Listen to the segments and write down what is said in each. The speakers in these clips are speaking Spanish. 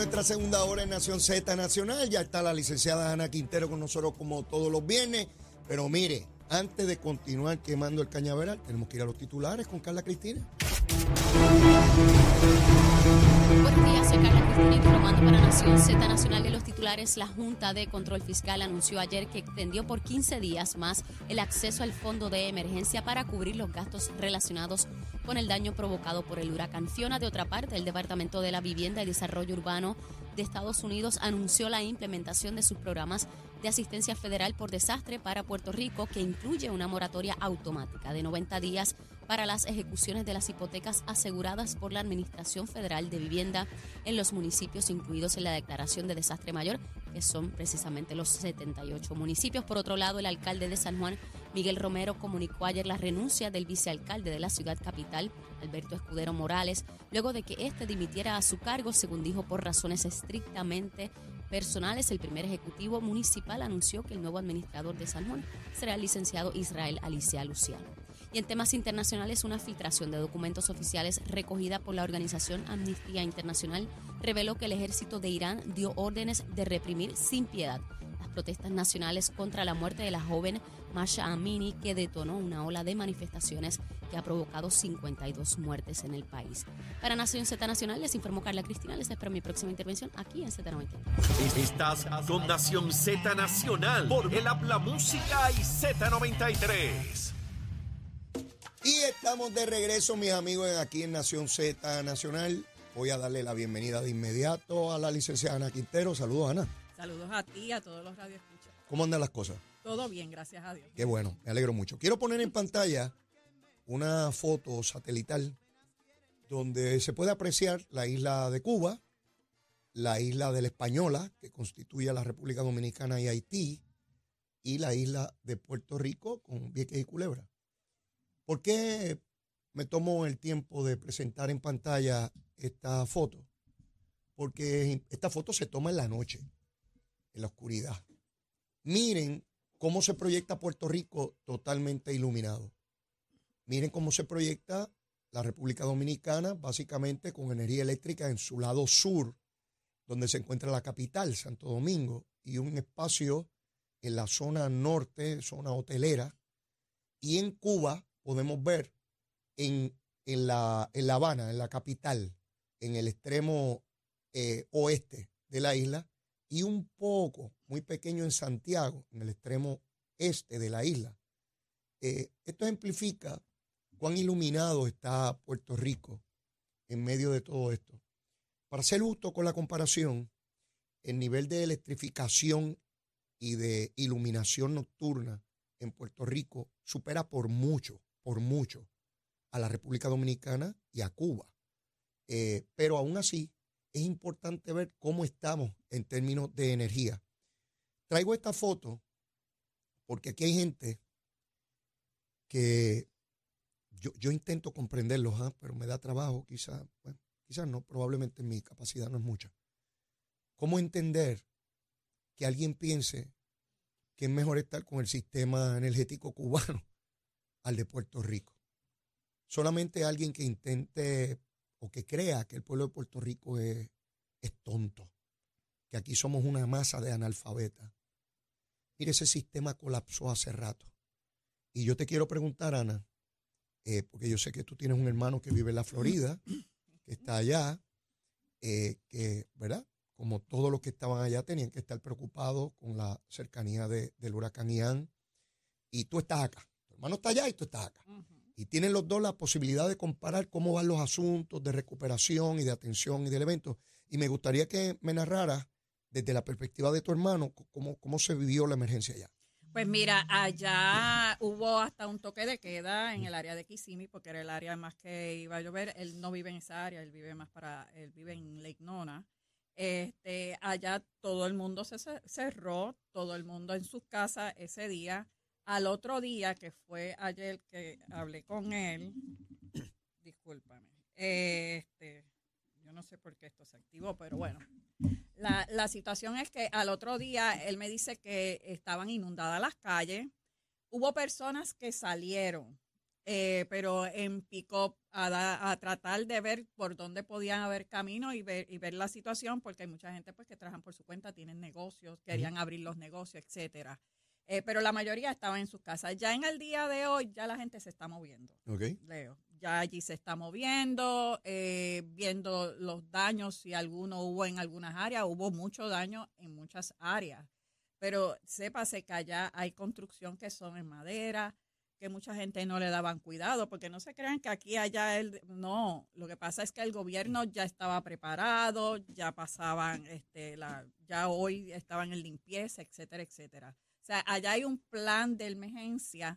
nuestra segunda hora en Nación Z Nacional. Ya está la licenciada Ana Quintero con nosotros como todos los viernes. Pero mire, antes de continuar quemando el cañaveral, tenemos que ir a los titulares con Carla Cristina. Buenos días, informando para Nación Z Nacional de los titulares. La Junta de Control Fiscal anunció ayer que extendió por 15 días más el acceso al fondo de emergencia para cubrir los gastos relacionados con el daño provocado por el huracán Fiona. De otra parte, el Departamento de la Vivienda y Desarrollo Urbano de Estados Unidos anunció la implementación de sus programas de asistencia federal por desastre para Puerto Rico, que incluye una moratoria automática de 90 días para las ejecuciones de las hipotecas aseguradas por la Administración Federal de Vivienda en los municipios incluidos en la declaración de desastre mayor, que son precisamente los 78 municipios. Por otro lado, el alcalde de San Juan, Miguel Romero, comunicó ayer la renuncia del vicealcalde de la ciudad capital, Alberto Escudero Morales, luego de que éste dimitiera a su cargo, según dijo, por razones estrictamente personales, el primer ejecutivo municipal anunció que el nuevo administrador de San Juan será el licenciado Israel Alicia Luciano. Y en temas internacionales, una filtración de documentos oficiales recogida por la organización Amnistía Internacional reveló que el ejército de Irán dio órdenes de reprimir sin piedad las protestas nacionales contra la muerte de la joven Masha Amini, que detonó una ola de manifestaciones que ha provocado 52 muertes en el país. Para Nación Z Nacional les informó Carla Cristina. Les espero mi próxima intervención aquí en Z93. Estás con Nación Z Nacional por el Habla Música y Z93. Y estamos de regreso, mis amigos, aquí en Nación Z Nacional. Voy a darle la bienvenida de inmediato a la licenciada Ana Quintero. Saludos, Ana. Saludos a ti y a todos los radioescuchas. ¿Cómo andan las cosas? Todo bien, gracias a Dios. Qué bueno, me alegro mucho. Quiero poner en pantalla una foto satelital donde se puede apreciar la isla de Cuba, la isla de la Española, que constituye a la República Dominicana y Haití, y la isla de Puerto Rico con Vieques y Culebra. ¿Por qué me tomo el tiempo de presentar en pantalla esta foto? Porque esta foto se toma en la noche, en la oscuridad. Miren cómo se proyecta Puerto Rico totalmente iluminado. Miren cómo se proyecta la República Dominicana, básicamente con energía eléctrica en su lado sur, donde se encuentra la capital, Santo Domingo, y un espacio en la zona norte, zona hotelera. Y en Cuba podemos ver en, en, la, en La Habana, en la capital, en el extremo eh, oeste de la isla, y un poco, muy pequeño en Santiago, en el extremo este de la isla. Eh, esto ejemplifica cuán iluminado está Puerto Rico en medio de todo esto. Para ser justo con la comparación, el nivel de electrificación y de iluminación nocturna en Puerto Rico supera por mucho, por mucho, a la República Dominicana y a Cuba. Eh, pero aún así, es importante ver cómo estamos en términos de energía. Traigo esta foto porque aquí hay gente que yo, intento comprenderlos, ¿ah? pero me da trabajo, quizás, bueno, quizás no, probablemente mi capacidad no es mucha. ¿Cómo entender que alguien piense que es mejor estar con el sistema energético cubano al de Puerto Rico? Solamente alguien que intente o que crea que el pueblo de Puerto Rico es, tonto, que aquí somos una masa de analfabetas. Mire, ese sistema colapsó hace rato. Y yo te quiero preguntar, Ana, eh, porque yo sé que tú tienes un hermano que vive en la Florida, que está allá, eh, que, ¿verdad? Como todos los que estaban allá tenían que estar preocupados con la cercanía de, del huracán Ian. Y tú estás acá. Hermano está allá y tú estás acá. Y tienen los dos la posibilidad de comparar cómo van los asuntos de recuperación y de atención y del evento. Y me gustaría que me narraras desde la perspectiva de tu hermano cómo, cómo se vivió la emergencia allá. Pues mira, allá hubo hasta un toque de queda en el área de Kissimmee, porque era el área más que iba a llover. Él no vive en esa área, él vive más para, él vive en Lake Nona. Este, allá todo el mundo se cerró, todo el mundo en sus casas ese día. Al otro día, que fue ayer que hablé con él, discúlpame, este, yo no sé por qué esto se activó, pero bueno, la, la situación es que al otro día él me dice que estaban inundadas las calles, hubo personas que salieron eh, pero en pick-up a, da- a tratar de ver por dónde podían haber camino y ver, y ver la situación, porque hay mucha gente pues que trabajan por su cuenta, tienen negocios, querían abrir los negocios, etcétera. Eh, pero la mayoría estaban en sus casas. Ya en el día de hoy, ya la gente se está moviendo. ¿Ok? Leo. Ya allí se está moviendo, eh, viendo los daños, si alguno hubo en algunas áreas, hubo mucho daño en muchas áreas. Pero sépase que allá hay construcción que son en madera, que mucha gente no le daban cuidado, porque no se crean que aquí allá el no, lo que pasa es que el gobierno ya estaba preparado, ya pasaban este la ya hoy estaban en limpieza, etcétera, etcétera. Sea, allá hay un plan de emergencia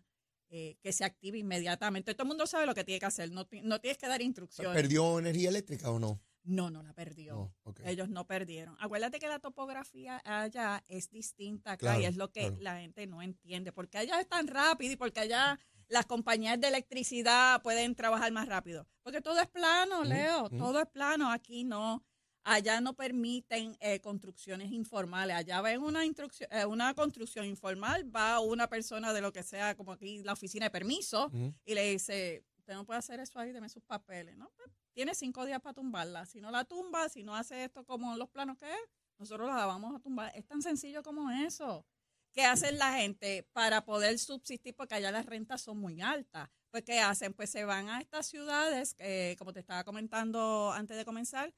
eh, que se active inmediatamente. Todo el mundo sabe lo que tiene que hacer, no, no tienes que dar instrucciones. ¿Perdió energía eléctrica o no? No, no la perdió. No. Ellos no perdieron. Acuérdate que la topografía allá es distinta acá Claro, y es lo que claro. la gente no entiende. Porque allá es tan rápido y porque allá las compañías de electricidad pueden trabajar más rápido. Porque todo es plano, Ujú, Leo, ujú. todo es plano. Aquí no. Allá no permiten eh, construcciones informales. Allá ven una, instrucción, eh, una construcción informal, va una persona de lo que sea, como aquí la oficina de permiso, y le dice, usted no puede hacer eso ahí, deme sus papeles, ¿no? Pues, tiene cinco días para tumbarla. Si no la tumba, si no hace esto como los planos que es, nosotros la vamos a tumbar. Es tan sencillo como eso. ¿Qué hacen la gente para poder subsistir? Porque allá las rentas son muy altas. Pues, ¿qué hacen? Pues se van a estas ciudades, eh, como te estaba comentando antes de comenzar,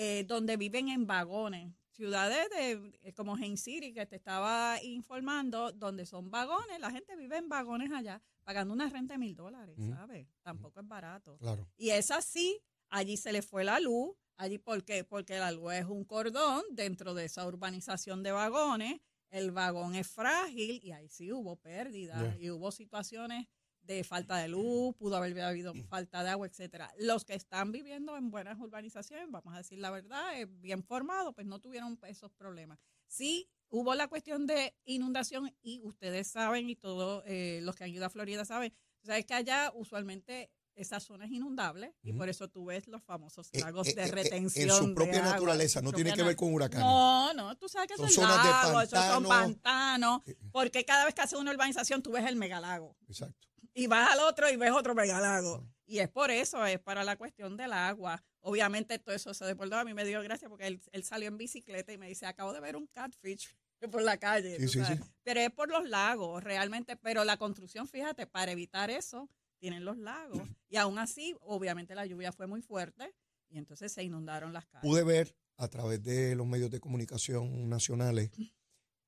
eh, donde viven en vagones. Ciudades de, eh, como Hain City, que te estaba informando, donde son vagones, la gente vive en vagones allá, pagando una renta de mil dólares. ¿sabes? Tampoco es barato. Claro. Y es así, allí se le fue la luz, allí ¿por qué? Porque la luz es un cordón dentro de esa urbanización de vagones, el vagón es frágil y ahí sí hubo pérdidas y hubo situaciones de falta de luz, pudo haber habido falta de agua, etcétera. Los que están viviendo en buenas urbanizaciones, vamos a decir la verdad, eh, bien formados, pues no tuvieron esos problemas. Sí hubo la cuestión de inundación y ustedes saben y todos eh, los que han ido a Florida saben, o sea, es que allá usualmente esa zona es inundable y por eso tú ves los famosos Eh, lagos eh, de eh, retención. En su de propia agua, naturaleza, no tiene que ver con huracanes. No, no, tú sabes que Son son, zonas de lagos, esos son pantano. pantanos, porque cada vez que haces una urbanización tú ves el megalago Exacto. y vas al otro y ves otro megalago. Y es por eso, es para la cuestión del agua. Obviamente todo eso se deportó. A mí me dio gracia porque él, él salió en bicicleta y me dice, acabo de ver un catfish por la calle. Sí, sí, sí. Pero es por los lagos, realmente. Pero la construcción, fíjate, para evitar eso, tienen los lagos. Y aún así, obviamente la lluvia fue muy fuerte y entonces se inundaron las calles. Pude ver a través de los medios de comunicación nacionales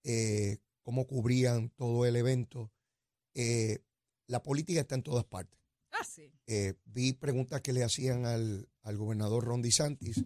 eh, cómo cubrían todo el evento. Eh, la política está en todas partes. Ah, sí. Eh, vi preguntas que le hacían al, al gobernador Ron DeSantis,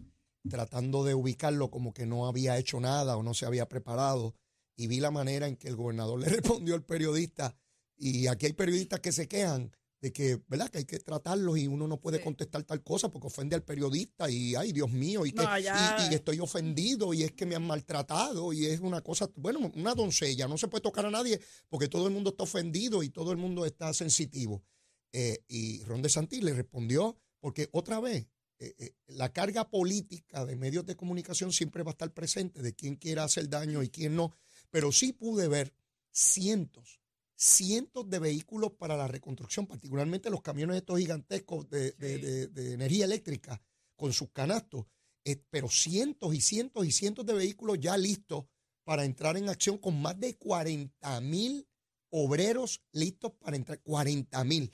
tratando de ubicarlo como que no había hecho nada o no se había preparado. Y vi la manera en que el gobernador le respondió al periodista. Y aquí hay periodistas que se quejan de que, ¿verdad? Que hay que tratarlos y uno no puede Sí. contestar tal cosa porque ofende al periodista y, ay, Dios mío, y, que, No, y, y estoy ofendido y es que me han maltratado y es una cosa, bueno, una doncella, no se puede tocar a nadie porque todo el mundo está ofendido y todo el mundo está sensitivo. Eh, y Ron DeSantis le respondió, porque otra vez, eh, eh, la carga política de medios de comunicación siempre va a estar presente de quién quiere hacer daño y quién no, pero sí pude ver cientos, cientos de vehículos para la reconstrucción, particularmente los camiones estos gigantescos de, de- Sí. de- de energía eléctrica con sus canastos, eh, pero cientos y cientos y cientos de vehículos ya listos para entrar en acción con más de 40 mil obreros listos para entrar, 40 mil.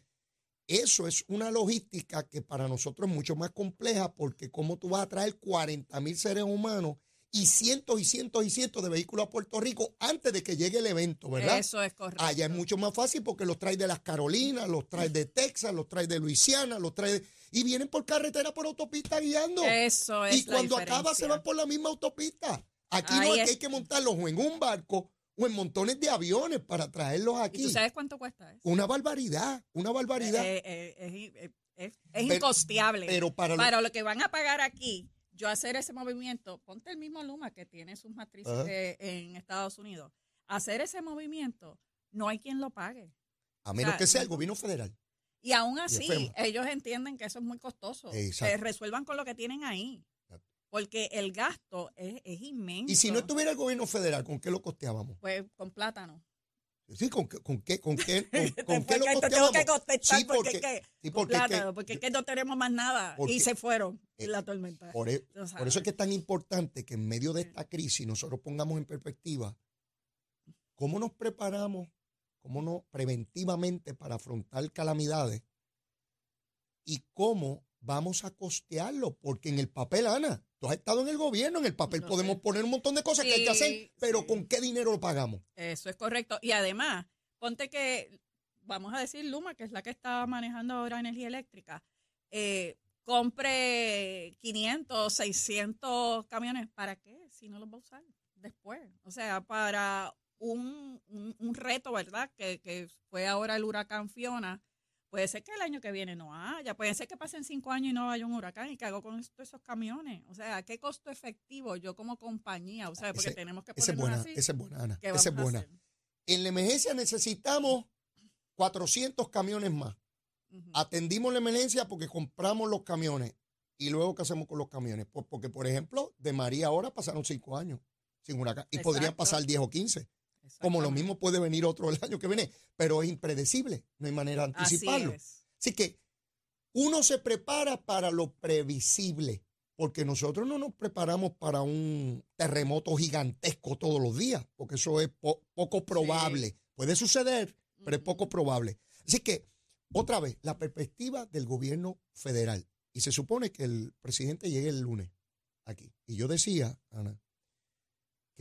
Eso es una logística que para nosotros es mucho más compleja porque cómo tú vas a traer 40 mil seres humanos y cientos y cientos y cientos de vehículos a Puerto Rico antes de que llegue el evento, ¿verdad? Eso es correcto. Allá es mucho más fácil porque los traes de las Carolinas, los traes de Texas, los traes de Luisiana, los traes de- y vienen por carretera, por autopista guiando. Eso es y cuando la acaba se van por la misma autopista. Aquí no Ahí es- hay que montarlos o en un barco o en montones de aviones para traerlos ¿Y aquí. tú sabes cuánto cuesta eso? Una barbaridad, una barbaridad. Eh, eh, eh, es, es- incosteable. pero para lo- para lo que van a pagar aquí, yo hacer ese movimiento, ponte el mismo Luma que tiene sus matrices Ajá. de- en Estados Unidos, hacer ese movimiento, no hay quien lo pague. a menos que sea el no- gobierno federal. Y aún así, FEMA. ellos entienden que eso es muy costoso. Exacto. Que resuelvan con lo que tienen ahí. Exacto. Porque el gasto es, es inmenso. Y si no estuviera el gobierno federal, ¿con qué lo costeábamos? Pues con plátano. Sí, ¿con, qué- con qué, con qué, con, con Después qué lo que te tengo que costeamos? contestar Sí, porque, porque- que, sí, con porque es que- plátano, porque es que no tenemos más nada porque- y se fueron eh, la tormenta. Por, e- por eso es que es tan importante que en medio de esta crisis nosotros pongamos en perspectiva cómo nos preparamos, cómo nos preventivamente para afrontar calamidades y cómo vamos a costearlo, porque en el papel, Ana, tú has estado en el gobierno, en el papel podemos sé. poner un montón de cosas que hay que hacer, pero sí. ¿con qué dinero lo pagamos? Eso es correcto. Y además, ponte que, vamos a decir, Luma, que es la que está manejando ahora energía eléctrica, eh, compre 500, 600 camiones. ¿Para qué? Si no los va a usar después. O sea, para un, un, un reto, ¿verdad? Que, que fue ahora el huracán Fiona. Puede ser que el año que viene no haya, puede ser que pasen cinco años y no haya un huracán y que hago con esto- esos camiones. O sea, ¿qué costo efectivo yo como compañía? O sea, porque Ese- tenemos que Esa es ponernos buena, así. esa es buena, Ana, ¿qué esa es a buena. En la emergencia necesitamos 400 camiones más. Atendimos la emergencia porque compramos los camiones. ¿Y luego qué hacemos con los camiones? Pues porque, por ejemplo, de María ahora pasaron cinco años sin huracán. Y podrían Exacto. pasar 10 o 15. Como lo mismo puede venir otro el año que viene. Pero es impredecible. No hay manera de Así anticiparlo. es. Así que uno se prepara para lo previsible. Porque nosotros no nos preparamos para un terremoto gigantesco todos los días. Porque eso es po- poco probable. Puede suceder, pero es poco probable. Así que, otra vez, la perspectiva del gobierno federal. Y se supone que el presidente llegue el lunes aquí. Y yo decía, Ana,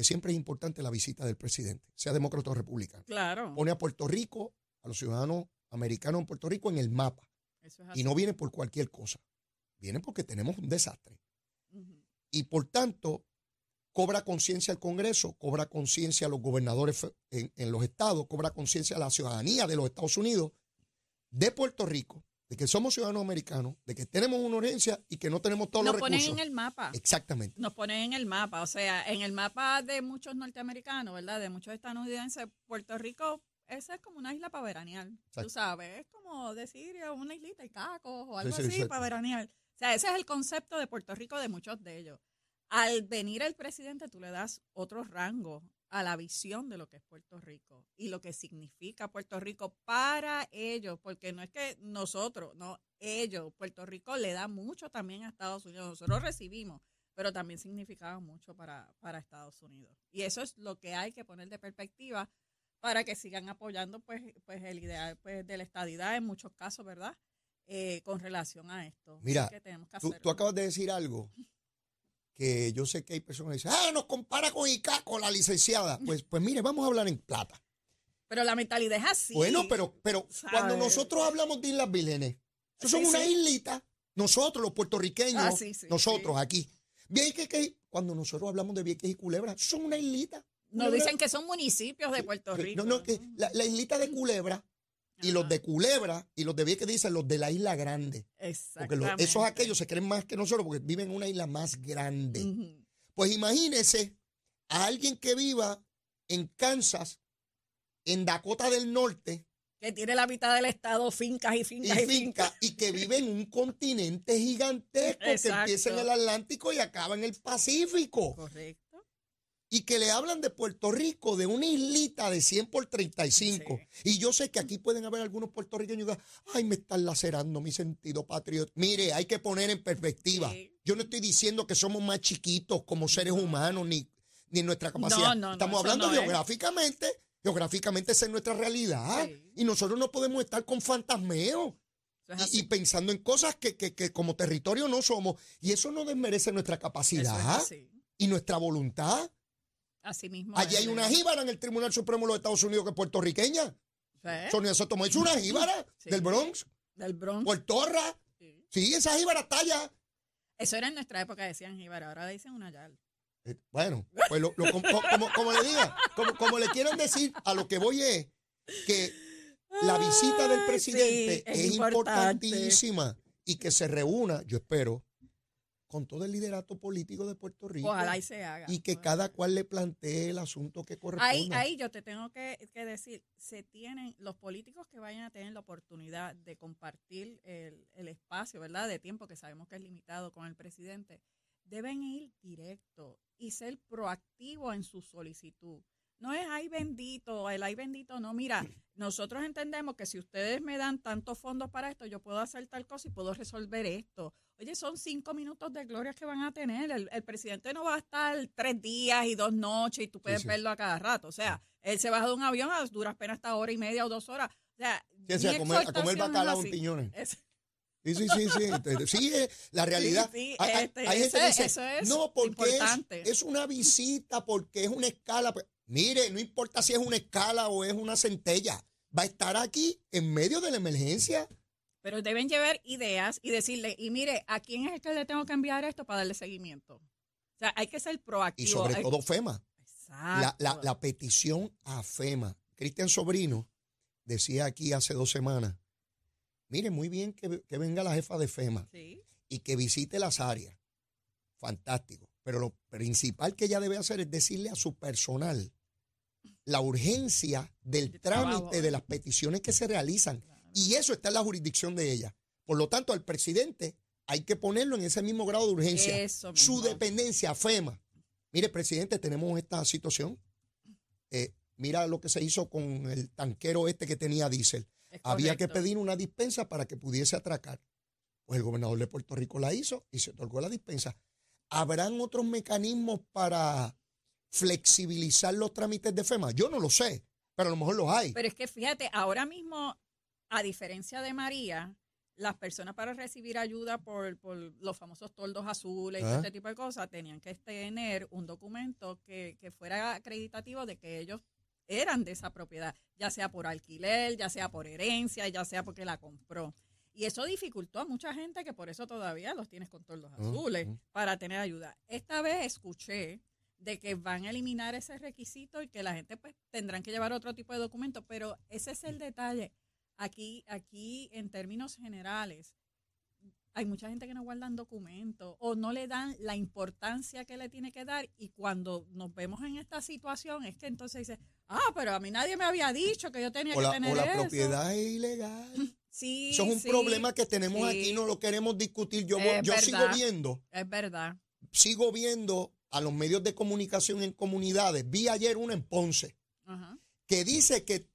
que siempre es importante la visita del presidente, sea demócrata o republicano. Claro. Pone a Puerto Rico, a los ciudadanos americanos en Puerto Rico en el mapa. Eso es Y no viene por cualquier cosa. Viene porque tenemos un desastre. Y por tanto, cobra conciencia el Congreso, cobra conciencia los gobernadores en, en los estados, cobra conciencia la ciudadanía de los Estados Unidos, de Puerto Rico, de que somos ciudadanos americanos, de que tenemos una urgencia y que no tenemos todos Nos los ponen recursos. en el mapa. Exactamente. Nos ponen en el mapa. O sea, en el mapa de muchos norteamericanos, ¿verdad? De muchos estadounidenses, Puerto Rico, esa es como una isla para veranear. Exacto. Tú sabes, es como decir eh, una islita y cacos o algo sí, así para veranear. O sea, ese es el concepto de Puerto Rico de muchos de ellos. Al venir el presidente, tú le das otro rango a la visión de lo que es Puerto Rico y lo que significa Puerto Rico para ellos, porque no es que nosotros, no, ellos, Puerto Rico le da mucho también a Estados Unidos, nosotros recibimos, pero también significaba mucho para, para Estados Unidos. Y eso es lo que hay que poner de perspectiva para que sigan apoyando pues, pues el ideal pues, de la estadidad en muchos casos, ¿verdad? Eh, con relación a esto. Mira, que tenemos que tú acabas de decir algo que yo sé que hay personas que dicen, ah, nos compara con ICA, con la licenciada. Pues, pues mire, vamos a hablar en plata. Pero la mentalidad es así. Bueno, pero, pero cuando nosotros hablamos de Islas Vírgenes, eso son Sí, una sí. islita. Nosotros, los puertorriqueños, Ah, sí, sí, nosotros sí. aquí. Vieques, que cuando nosotros hablamos de Vieques y Culebra, son una islita. Nos dicen que son municipios de Puerto Rico. No, no, que la, la islita de Culebra y los de Culebra y los de Vieques dicen los de la isla grande. Porque los- esos aquellos se creen más que nosotros porque viven en una isla más grande. Pues imagínese a alguien que viva en Kansas, en Dakota del Norte, Que tiene la mitad del estado fincas y fincas y, fincas. finca, y que vive en un continente gigantesco que empieza en el Atlántico y acaba en el Pacífico. Correcto. Y que le hablan de Puerto Rico, de una islita de 100 por 35. Y yo sé que aquí pueden haber algunos puertorriqueños que digan, ay, me están lacerando mi sentido patriota. Mire, hay que poner en perspectiva. Sí. Yo no estoy diciendo que somos más chiquitos como seres humanos ni, ni nuestra capacidad. No, no, Estamos hablando es. geográficamente. Geográficamente esa es nuestra realidad. Sí. Y nosotros no podemos estar con fantasmeo Eso es y, pensando en cosas que, que- que como territorio no somos. Y eso no desmerece nuestra es capacidad y nuestra voluntad. Así mismo. Allí hay una jíbara en el Tribunal Supremo de los Estados Unidos que es puertorriqueña. Sí. Sonia Sotomayor es una jíbara Sí. del Bronx, Del Bronx. Puertorra. Sí. Sí, esa jíbara está allá. Eso era en nuestra época, decían Jíbara, ahora le dicen una yal. Eh, Bueno, pues lo- lo- como, como- como le diga, como, como le quieran decir, a lo que voy es que la visita del presidente sí, es es, importantísima y que se reúna, yo espero, con todo el liderato político de Puerto Rico Ojalá y se haga. y que Ojalá. cada cual le plantee el asunto que Ahí, corresponda. ahí yo te tengo que, que decir, se tienen los políticos que vayan a tener la oportunidad de compartir el, el espacio, ¿verdad? De tiempo que sabemos que es limitado con el presidente, deben ir directo y ser proactivo en su solicitud. no es ay bendito, el ay bendito, no, mira, nosotros entendemos que si ustedes me dan tantos fondos para esto, yo puedo hacer tal cosa y puedo resolver esto. Oye, son cinco minutos de gloria que van a tener. El, presidente no va a estar tres días y dos noches y tú puedes verlo a cada rato. O sea, él se baja de un avión a duras penas hasta hora y media o dos horas. O sea, a, comer, a comer bacalao en piñones. Sí, sí, sí, sí. Sí, la realidad. Sí, hay, este, gente que dice, no, porque es, una visita, porque es una escala. Pues, mire, no importa si es una escala o es una centella, va a estar aquí en medio de la emergencia. Pero deben llevar ideas y decirle, y mire, ¿a quién es el que le tengo que enviar esto para darle seguimiento? O sea, hay que ser proactivo. Y sobre todo FEMA. La, la, la petición a FEMA. Cristian Sobrino decía aquí hace dos semanas, Mire, muy bien que, venga la jefa de FEMA y que visite las áreas. Fantástico. Pero lo principal que ella debe hacer es decirle a su personal la urgencia del trámite de las peticiones que se realizan. Y eso está en la jurisdicción de ella. Por lo tanto, al presidente hay que ponerlo en ese mismo grado de urgencia. su dependencia, FEMA. Mire, presidente, tenemos esta situación. Eh, mira lo que se hizo con el tanquero este que tenía diésel. Había que pedir una dispensa para que pudiese atracar. Pues el gobernador de Puerto Rico la hizo y se otorgó la dispensa. ¿Habrán otros mecanismos para flexibilizar los trámites de FEMA? Yo no lo sé, pero a lo mejor los hay. Pero es que fíjate, ahora mismo, a diferencia de María, las personas para recibir ayuda por, los famosos toldos azules y ah. este tipo de cosas tenían que tener un documento que, que fuera acreditativo de que ellos eran de esa propiedad, ya sea por alquiler, ya sea por herencia, ya sea porque la compró. Y eso dificultó a mucha gente que por eso todavía los tienes con todos los azules para tener ayuda. Esta vez escuché de que van a eliminar ese requisito y que la gente pues tendrán que llevar otro tipo de documento, pero ese es el detalle. Aquí, aquí en términos generales, hay mucha gente que no guardan documentos o no le dan la importancia que le tiene que dar y cuando nos vemos en esta situación es que entonces dice, ah, pero a mí nadie me había dicho que yo tenía que tener. O la propiedad es ilegal. Sí, Eso es un problema que tenemos aquí, no lo queremos discutir. Yo, yo sigo viendo. Es verdad. Sigo viendo a los medios de comunicación en comunidades. Vi ayer una en Ponce que dice que,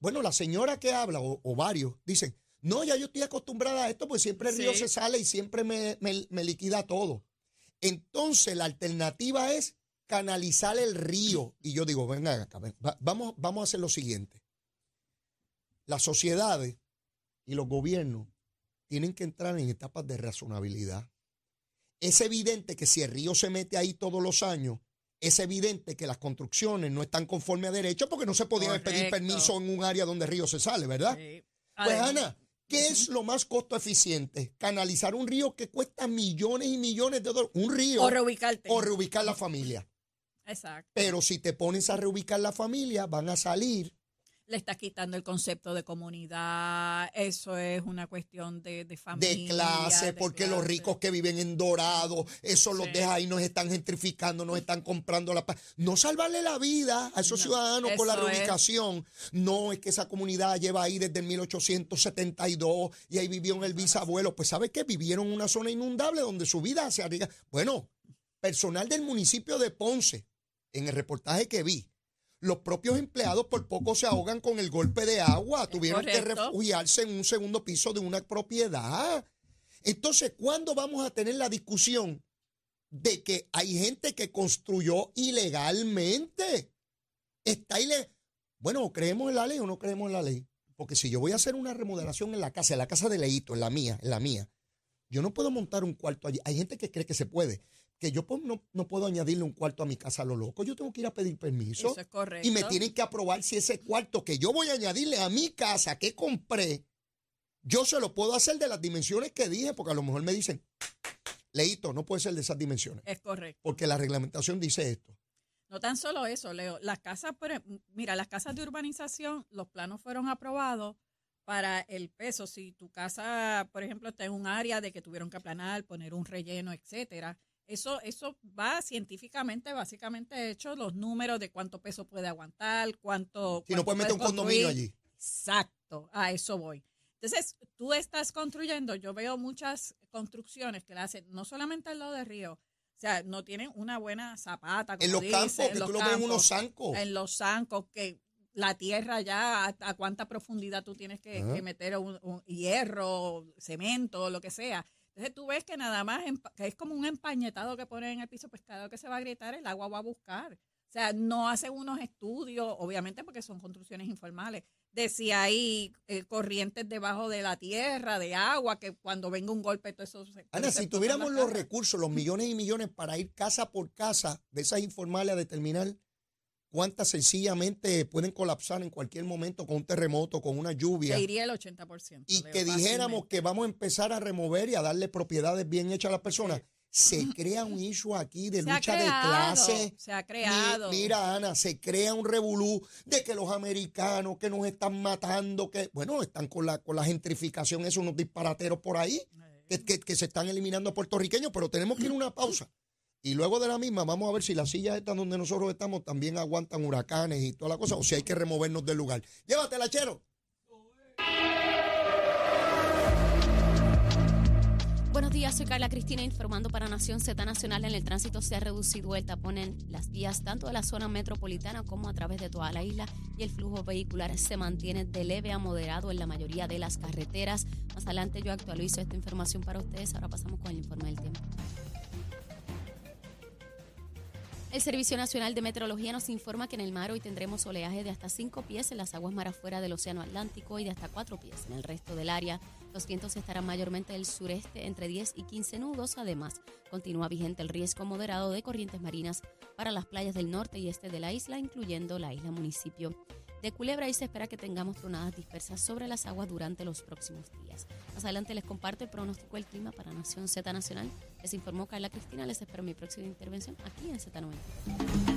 bueno, la señora que habla, o, o varios, dicen, no, ya yo estoy acostumbrada a esto, pues siempre el río se sale y siempre me, liquida todo. Entonces, la alternativa es canalizar el río. Y yo digo, venga acá, vamos, vamos a hacer lo siguiente. Las sociedades y los gobiernos tienen que entrar en etapas de razonabilidad. Es evidente que si el río se mete ahí todos los años, es evidente que las construcciones no están conforme a derecho porque no se podía pedir permiso en un área donde el río se sale, ¿verdad? Pues Ana, ¿Qué es lo más costo eficiente? Canalizar un río que cuesta millones y millones de dólares. Un río. O reubicarte. O reubicar la familia. Exacto. Pero si te pones a reubicar la familia, van a salir le estás quitando el concepto de comunidad, eso es una cuestión de, de familia. De clase, porque los ricos que viven en Dorado, eso los deja ahí, nos están gentrificando, nos están comprando la paz. No salvarle la vida a esos ciudadanos por la reubicación. No, es que esa comunidad lleva ahí desde 1872 y ahí vivió el bisabuelo. Pues ¿sabes qué? Vivieron en una zona inundable donde su vida se arriesga. Bueno, personal del municipio de Ponce, en el reportaje que vi, los propios empleados por poco se ahogan con el golpe de agua, tuvieron que refugiarse en un segundo piso de una propiedad. Entonces, ¿cuándo vamos a tener la discusión de que hay gente que construyó ilegalmente? Está ilegal. Bueno, ¿creemos en la ley o no creemos en la ley? Porque si yo voy a hacer una remodelación en la casa, en la casa de Leito, en la mía, en la mía, yo no puedo montar un cuarto allí. Hay gente que cree que se puede que yo no, puedo añadirle un cuarto a mi casa a lo loco. Yo tengo que ir a pedir permiso. Eso es correcto. Y me tienen que aprobar si ese cuarto que yo voy a añadirle a mi casa que compré, yo se lo puedo hacer de las dimensiones que dije, porque a lo mejor me dicen, Leito, no puede ser de esas dimensiones. Es correcto. Porque la reglamentación dice esto. No tan solo eso, Leo. Las casas, mira, las casas de urbanización, los planos fueron aprobados para el peso. Si tu casa, por ejemplo, está en un área de que tuvieron que aplanar, poner un relleno, etcétera, eso, eso va científicamente, básicamente hecho los números de cuánto peso puede aguantar, cuánto. Si no puedes meter un condominio allí. Exacto, a eso voy. Entonces, tú estás construyendo, yo veo muchas construcciones que la hacen no solamente al lado del río, sea, no tienen una buena zapata. Como En los dice, campos, en que los tú lo ves en campos, unos zancos. En los zancos, que la tierra ya, a, a cuánta profundidad tú tienes que, que meter un, un hierro, cemento, lo que sea. Entonces tú ves que nada más, que es como un empañetado que ponen en el piso, pues cada vez que se va a gritar, el agua va a buscar. O sea, no hacen unos estudios, obviamente porque son construcciones informales, de si hay eh, corrientes debajo de la tierra, de agua, que cuando venga un golpe todo eso se... Ana, se si tuviéramos los recursos, los millones y millones para ir casa por casa de esas informales a determinar cuántas sencillamente pueden colapsar en cualquier momento con un terremoto, con una lluvia, Te iría el 80%. y Leo, que dijéramos que vamos a empezar a remover y a darle propiedades bien hechas a las personas, se crea un issue aquí de se ha lucha de clase. Se ha creado. Mira, Ana, se crea un revolú de que los americanos que nos están matando, que, bueno, están con la, con la gentrificación, esos unos disparateros por ahí, que, que- que se están eliminando a puertorriqueños, pero tenemos que ir a una pausa. Y luego de la misma, vamos a ver si las sillas estas donde nosotros estamos también aguantan huracanes y toda la cosa, o si hay que removernos del lugar. Llévatela, chero. Buenos días, soy Carla Cristina informando para Nación Z Nacional. En el tránsito se ha reducido el tapón en las vías tanto de la zona metropolitana como a través de toda la isla y el flujo vehicular se mantiene de leve a moderado en la mayoría de las carreteras. Más adelante yo actualizo esta información para ustedes. Ahora pasamos con el informe del tiempo. El Servicio Nacional de Meteorología nos informa que en el mar hoy tendremos oleaje de hasta 5 pies en las aguas mar afuera del Océano Atlántico y de hasta 4 pies en el resto del área. Los vientos estarán mayormente del sureste entre 10 y 15 nudos. Además, continúa vigente el riesgo moderado de corrientes marinas para las playas del norte y este de la isla, incluyendo la isla municipio de Culebra y se espera que tengamos tronadas dispersas sobre las aguas durante los próximos días. Más adelante les comparto el pronóstico del clima para Nación Z Nacional. Les informó Carla Cristina. Les espero mi próxima intervención aquí en Z90.